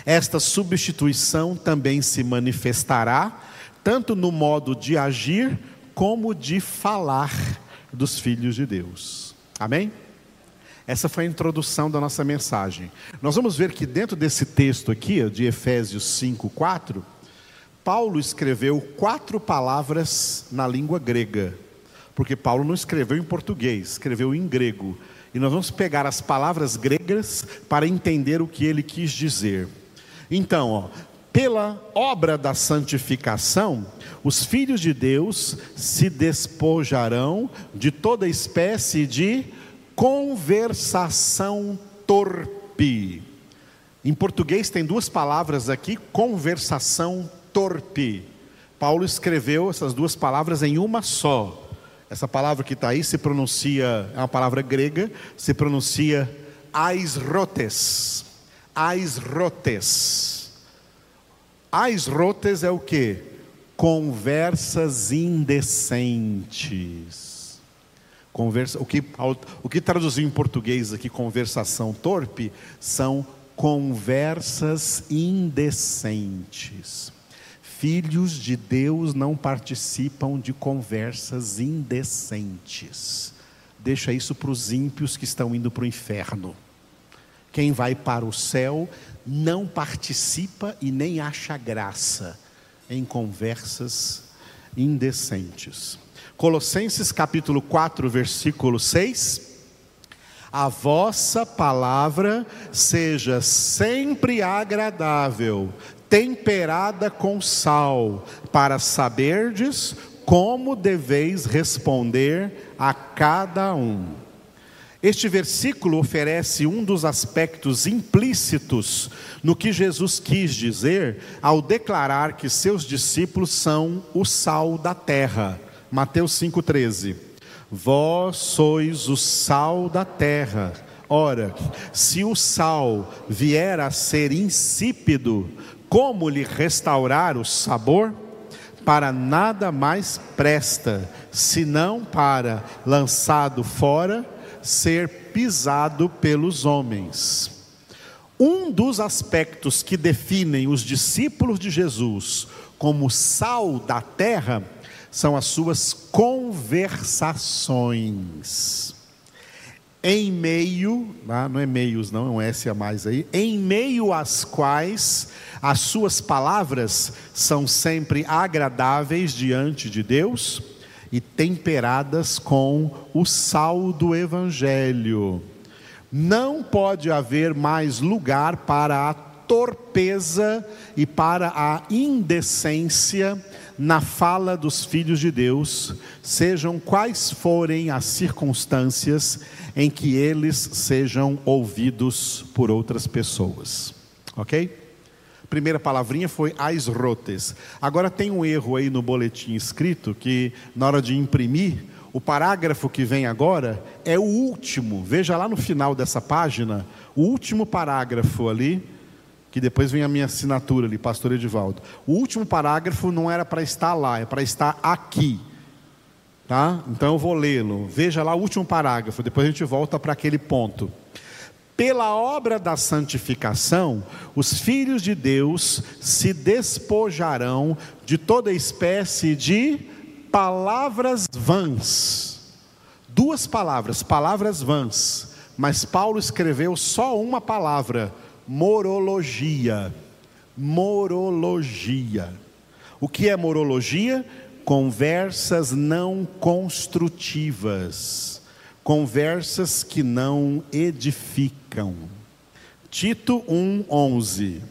esta substituição também se manifestará tanto no modo de agir como de falar dos filhos de Deus. Amém? Essa foi a introdução da nossa mensagem. Nós vamos ver que dentro desse texto aqui, de Efésios 5, 4, Paulo escreveu quatro palavras na língua grega, porque Paulo não escreveu em português, escreveu em grego. E nós vamos pegar as palavras gregas para entender o que ele quis dizer. Então, ó, pela obra da santificação, os filhos de Deus se despojarão de toda espécie de conversação torpe. Em português tem duas palavras aqui, conversação torpe. Paulo escreveu essas duas palavras em uma só. Essa palavra que está aí se pronuncia, é uma palavra grega, se pronuncia aisrotes. Aisrotes. Aisrotes é o que? Conversas indecentes. Conversa, o, que, o que traduziu em português aqui, conversação torpe, são conversas indecentes. Filhos de Deus não participam de conversas indecentes. Deixa isso para os ímpios que estão indo para o inferno. Quem vai para o céu não participa e nem acha graça em conversas indecentes. Colossenses capítulo 4, versículo 6. A vossa palavra seja sempre agradável, temperada com sal, para saberdes como deveis responder a cada um. Este versículo oferece um dos aspectos implícitos no que Jesus quis dizer ao declarar que seus discípulos são o sal da terra. Mateus 5,13. Vós sois o sal da terra. Ora, se o sal vier a ser insípido, como lhe restaurar o sabor? Para nada mais presta, senão para, lançado fora, ser pisado pelos homens. Um dos aspectos que definem os discípulos de Jesus como sal da terra são as suas conversações. em meio, ah, não é meios, não, é um S a mais aí, em meio às quais as suas palavras são sempre agradáveis diante de Deus e temperadas com o sal do Evangelho. Não pode haver mais lugar para a torpeza e para a indecência na fala dos filhos de Deus, sejam quais forem as circunstâncias em que eles sejam ouvidos por outras pessoas. Ok? Primeira palavrinha foi aisrotes. Agora tem um erro aí no boletim escrito que na hora de imprimir, o parágrafo que vem agora é o último. Veja lá no final dessa página, o último parágrafo ali que depois vem a minha assinatura ali, pastor Edivaldo. O último parágrafo não era para estar lá, é para estar aqui. Tá? Então eu vou lê-lo. Veja lá o último parágrafo, depois a gente volta para aquele ponto. Pela obra da santificação, os filhos de Deus se despojarão de toda espécie de palavras vãs. Duas palavras, palavras vãs. Mas Paulo escreveu só uma palavra morologia. Morologia. O que é morologia? Conversas não construtivas, conversas que não edificam. Tito 1:11.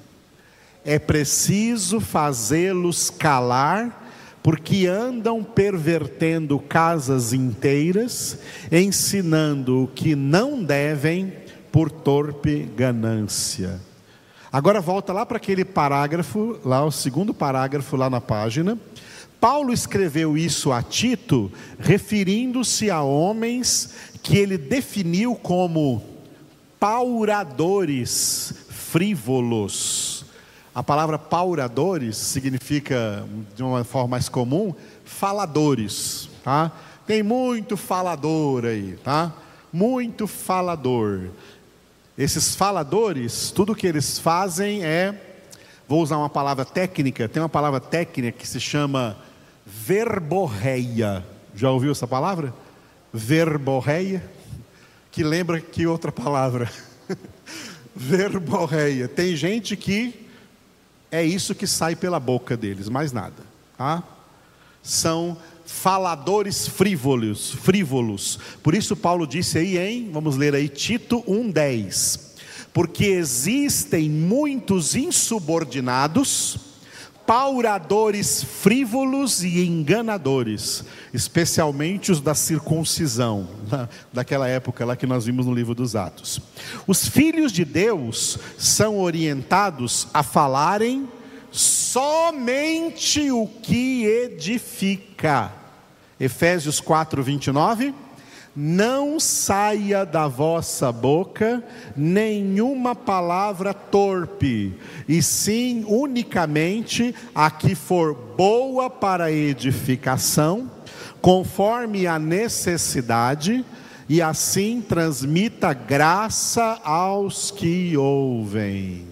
É preciso fazê-los calar, porque andam pervertendo casas inteiras, ensinando o que não devem por torpe ganância. Agora volta lá para aquele parágrafo, lá o segundo parágrafo lá na página. Paulo escreveu isso a Tito, referindo-se a homens que ele definiu como pauradores frívolos. A palavra pauradores significa, de uma forma mais comum, faladores, tá? Tem muito falador aí, tá? Muito falador. Esses faladores, tudo que eles fazem é, vou usar uma palavra técnica, tem uma palavra técnica que se chama verborreia. Já ouviu essa palavra? Verborreia? Que lembra que outra palavra? (laughs) verborreia. Tem gente que é isso que sai pela boca deles, mais nada. Tá? São faladores frívolos, frívolos. Por isso Paulo disse aí em, vamos ler aí Tito 1:10. Porque existem muitos insubordinados, pauradores frívolos e enganadores, especialmente os da circuncisão, daquela época lá que nós vimos no livro dos Atos. Os filhos de Deus são orientados a falarem somente o que edifica Efésios 4, 29. Não saia da vossa boca nenhuma palavra torpe, e sim unicamente a que for boa para edificação, conforme a necessidade, e assim transmita graça aos que ouvem.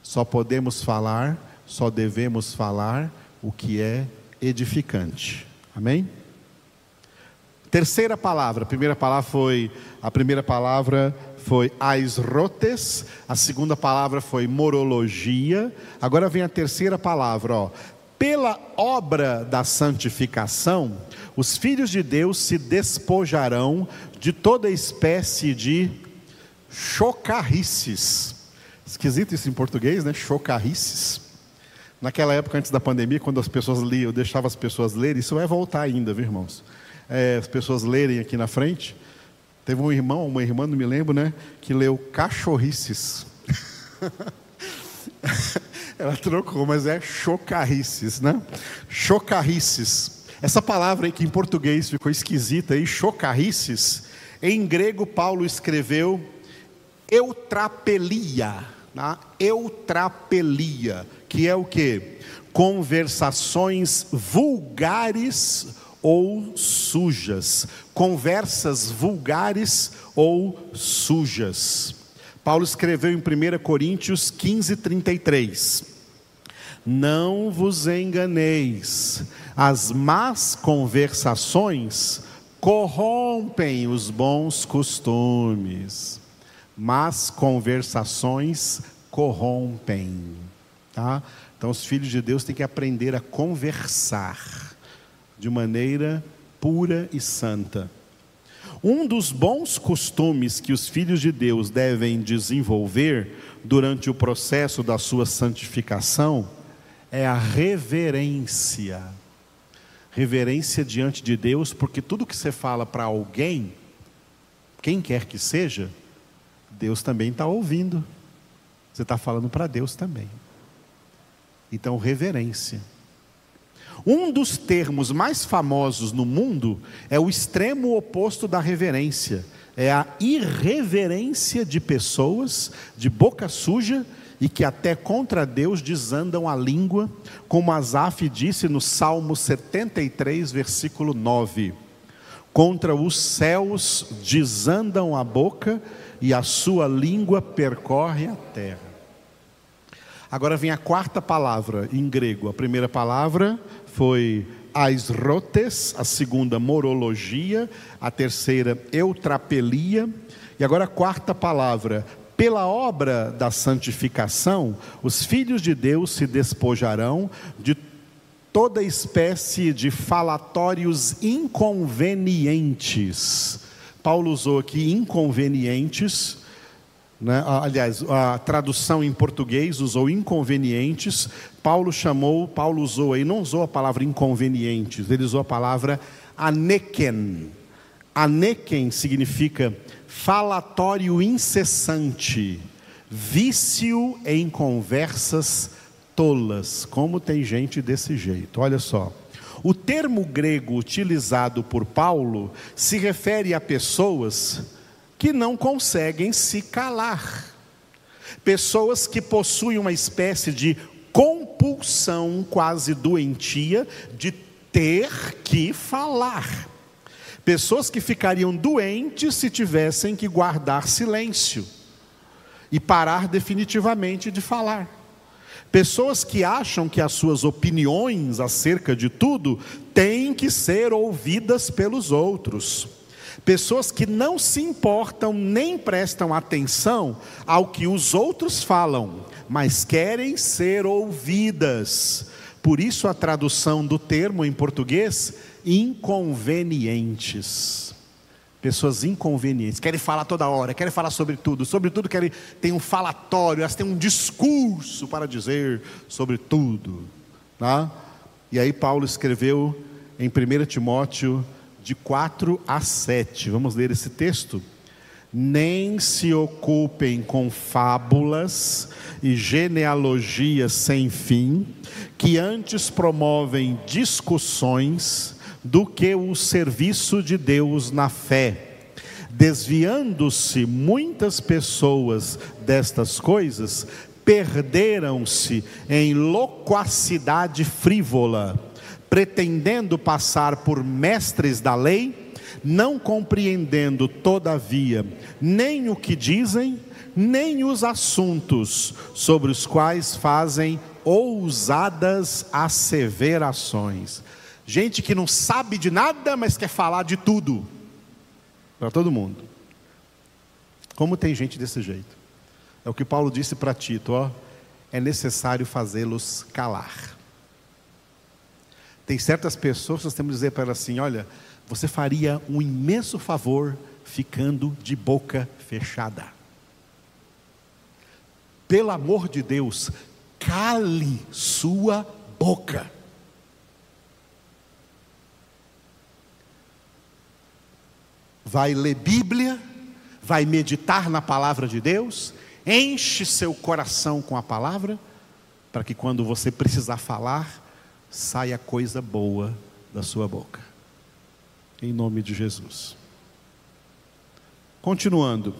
Só podemos falar, só devemos falar o que é edificante. Amém? Terceira palavra, a primeira palavra foi a primeira palavra foi aisrotes, a segunda palavra foi morologia. Agora vem a terceira palavra, ó. Pela obra da santificação, os filhos de Deus se despojarão de toda espécie de chocarrices. Esquisito isso em português, né? Chocarrices. Naquela época, antes da pandemia, quando as pessoas liam, eu deixava as pessoas lerem, isso vai voltar ainda, viu, irmãos? É, as pessoas lerem aqui na frente. Teve um irmão, uma irmã, não me lembro, né? Que leu cachorrices. (laughs) Ela trocou, mas é chocarrices, né? Chocarrices. Essa palavra aí que em português ficou esquisita aí, chocarrices, em grego Paulo escreveu eutrapelia, né? eutrapelia, que é o que? Conversações vulgares ou sujas, conversas vulgares ou sujas. Paulo escreveu em 1 Coríntios 15, 33. Não vos enganeis, as más conversações corrompem os bons costumes, mas conversações corrompem, tá? Então os filhos de Deus têm que aprender a conversar de maneira pura e santa. Um dos bons costumes que os filhos de Deus devem desenvolver durante o processo da sua santificação é a reverência. Reverência diante de Deus, porque tudo que você fala para alguém, quem quer que seja, Deus também está ouvindo. Você está falando para Deus também. Então, reverência. Um dos termos mais famosos no mundo é o extremo oposto da reverência. É a irreverência de pessoas de boca suja e que até contra Deus desandam a língua, como Asaf disse no Salmo 73, versículo 9. Contra os céus desandam a boca e a sua língua percorre a terra. Agora vem a quarta palavra em grego. A primeira palavra foi aisrotes, a segunda morologia, a terceira eutrapelia, e agora a quarta palavra, pela obra da santificação, os filhos de Deus se despojarão de toda espécie de falatórios inconvenientes. Paulo usou aqui inconvenientes, né? aliás, a tradução em português usou inconvenientes, Paulo chamou, Paulo usou aí, não usou a palavra inconvenientes, ele usou a palavra aneken. Aneken significa falatório incessante, vício em conversas tolas. Como tem gente desse jeito, olha só. O termo grego utilizado por Paulo se refere a pessoas que não conseguem se calar. Pessoas que possuem uma espécie de compulsão quase doentia de ter que falar. Pessoas que ficariam doentes se tivessem que guardar silêncio e parar definitivamente de falar. Pessoas que acham que as suas opiniões acerca de tudo têm que ser ouvidas pelos outros. Pessoas que não se importam nem prestam atenção ao que os outros falam, mas querem ser ouvidas. Por isso a tradução do termo em português, inconvenientes. Pessoas inconvenientes, querem falar toda hora, querem falar sobre tudo, sobre tudo querem, tem um falatório, elas têm um discurso para dizer sobre tudo. Tá? E aí Paulo escreveu em 1 Timóteo de 4 a 7. Vamos ler esse texto? Nem se ocupem com fábulas e genealogias sem fim, que antes promovem discussões do que o serviço de Deus na fé. Desviando-se muitas pessoas destas coisas, perderam-se em loquacidade frívola pretendendo passar por mestres da lei, não compreendendo, todavia, nem o que dizem, nem os assuntos sobre os quais fazem ousadas asseverações. Gente que não sabe de nada, mas quer falar de tudo, para todo mundo. Como tem gente desse jeito? É o que Paulo disse para Tito: ó, é necessário fazê-los calar. Tem certas pessoas que nós temos que dizer para elas assim: olha, você faria um imenso favor ficando de boca fechada. Pelo amor de Deus, cale sua boca. Vai ler Bíblia, vai meditar na palavra de Deus, enche seu coração com a palavra, para que quando você precisar falar, saia coisa boa da sua boca. Em nome de Jesus. Continuando.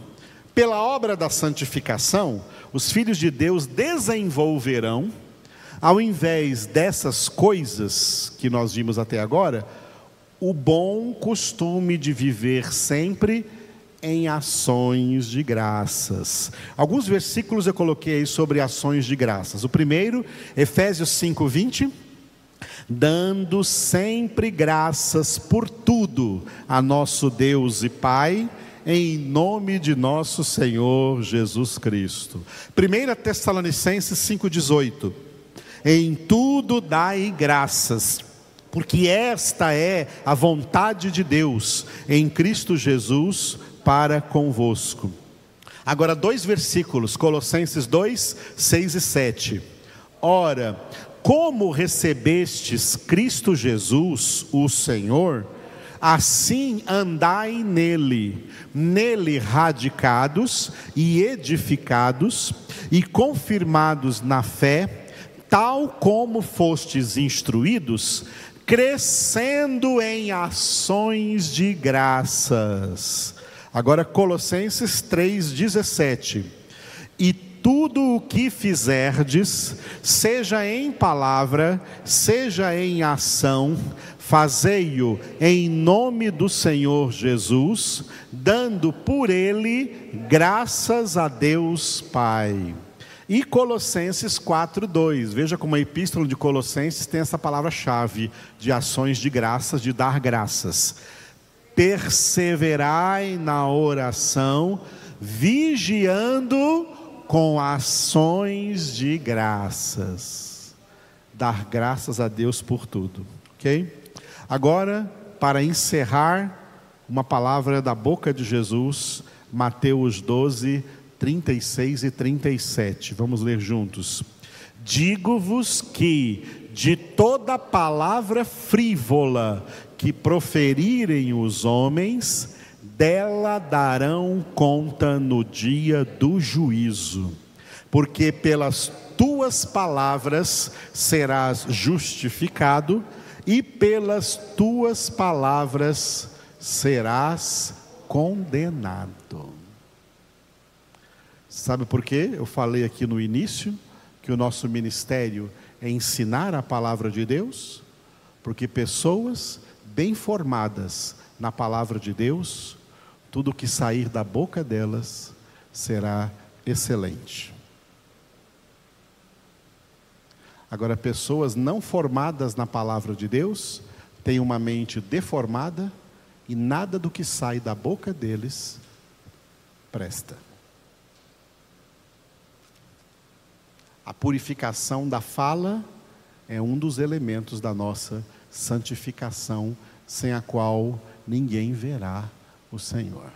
Pela obra da santificação, os filhos de Deus desenvolverão, ao invés dessas coisas que nós vimos até agora, o bom costume de viver sempre em ações de graças. Alguns versículos eu coloquei sobre ações de graças. O primeiro, Efésios 5, 20 dando sempre graças por tudo a nosso Deus e Pai, em nome de nosso Senhor Jesus Cristo. 1 Tessalonicenses 5,18: Em tudo dai graças, porque esta é a vontade de Deus em Cristo Jesus para convosco. Agora, dois versículos, Colossenses 2, 6 e 7. Ora, como recebestes Cristo Jesus, o Senhor, assim andai nele, nele radicados e edificados e confirmados na fé, tal como fostes instruídos, crescendo em ações de graças. Agora Colossenses 3:17. E tudo o que fizerdes, seja em palavra, seja em ação, fazei-o em nome do Senhor Jesus, dando por ele graças a Deus Pai. E Colossenses 4:2. Veja como a epístola de Colossenses tem essa palavra-chave de ações de graças, de dar graças. Perseverai na oração, vigiando com ações de graças. Dar graças a Deus por tudo, ok? Agora, para encerrar, uma palavra da boca de Jesus, Mateus 12, 36 e 37. Vamos ler juntos. Digo-vos que de toda palavra frívola que proferirem os homens, dela darão conta no dia do juízo, porque pelas tuas palavras serás justificado, e pelas tuas palavras serás condenado. Sabe por quê? Eu falei aqui no início que o nosso ministério é ensinar a palavra de Deus, porque pessoas bem formadas na palavra de Deus tudo que sair da boca delas será excelente. Agora, pessoas não formadas na palavra de Deus têm uma mente deformada e nada do que sai da boca deles presta. A purificação da fala é um dos elementos da nossa santificação, sem a qual ninguém verá o Senhor.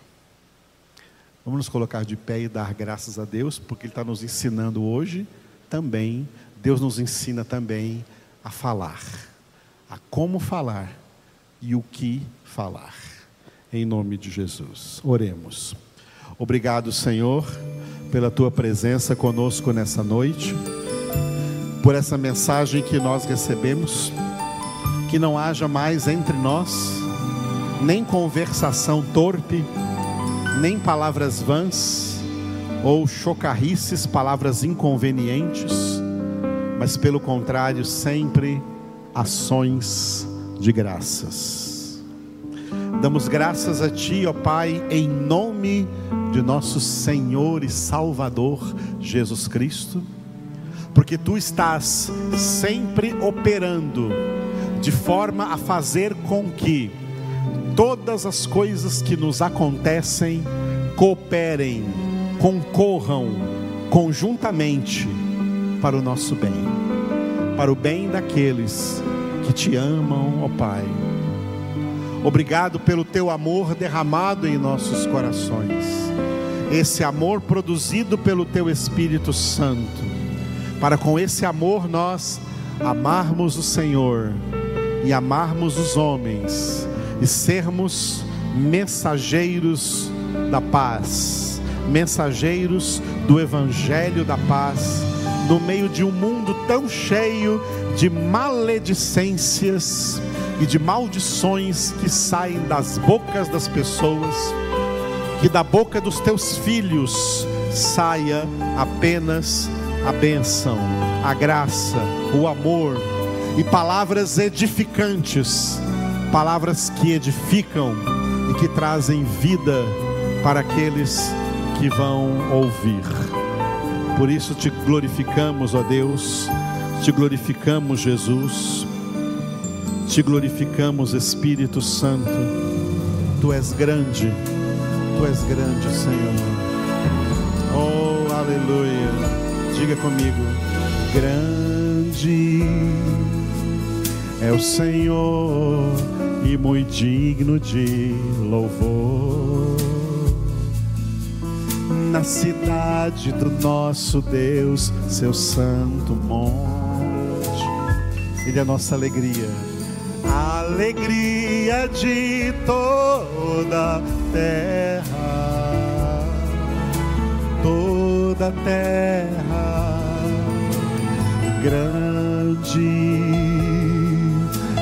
Vamos nos colocar de pé e dar graças a Deus, porque Ele está nos ensinando hoje também. Deus nos ensina também a falar, a como falar e o que falar. Em nome de Jesus. Oremos. Obrigado, Senhor, pela tua presença conosco nessa noite, por essa mensagem que nós recebemos. Que não haja mais entre nós nem conversação torpe, nem palavras vãs ou chocarrices, palavras inconvenientes, mas pelo contrário, sempre ações de graças. Damos graças a Ti, ó Pai, em nome de nosso Senhor e Salvador Jesus Cristo, porque Tu estás sempre operando de forma a fazer com que todas as coisas que nos acontecem cooperem, concorram conjuntamente para o nosso bem, para o bem daqueles que te amam, ó Pai. Obrigado pelo teu amor derramado em nossos corações, esse amor produzido pelo teu Espírito Santo, para com esse amor nós amarmos o Senhor e amarmos os homens e sermos mensageiros da paz, mensageiros do Evangelho da paz, no meio de um mundo tão cheio de maledicências e de maldições que saem das bocas das pessoas, que da boca dos teus filhos saia apenas a bênção, a graça, o amor e palavras edificantes palavras que edificam e que trazem vida para aqueles que vão ouvir. Por isso te glorificamos, ó Deus, te glorificamos, Jesus, Te glorificamos, Espírito Santo. Tu és grande, tu és grande, Senhor. Oh, aleluia. Diga comigo: grande é o Senhor e muito digno de louvor. Na cidade do nosso Deus, seu santo monte, Ele é a nossa alegria, a alegria de toda a terra, toda terra, grande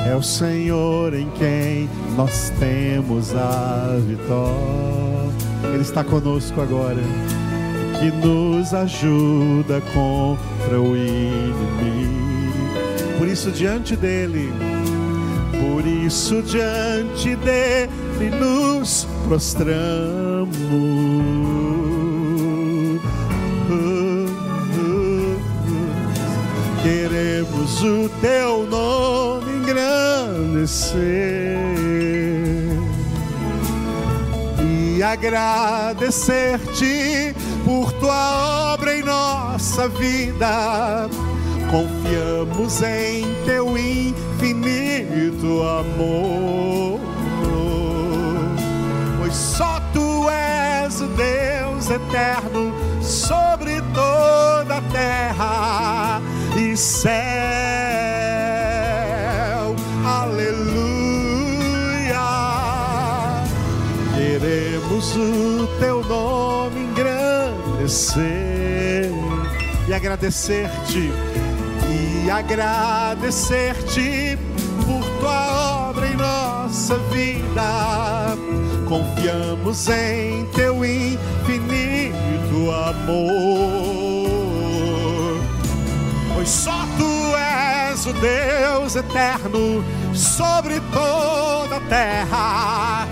é o Senhor em quem nós temos a vitória. Ele está conosco agora, que nos ajuda contra o inimigo. Por isso, diante dele, por isso, diante dele, nos prostramos. Queremos o teu nome e agradecer-te por tua obra em nossa vida. Confiamos em teu infinito amor, pois só tu és o Deus eterno sobre toda a terra e céu teu nome engrandecer e agradecer-te, e agradecer-te por tua obra em nossa vida. Confiamos em teu infinito amor, pois só tu és o Deus eterno sobre toda a terra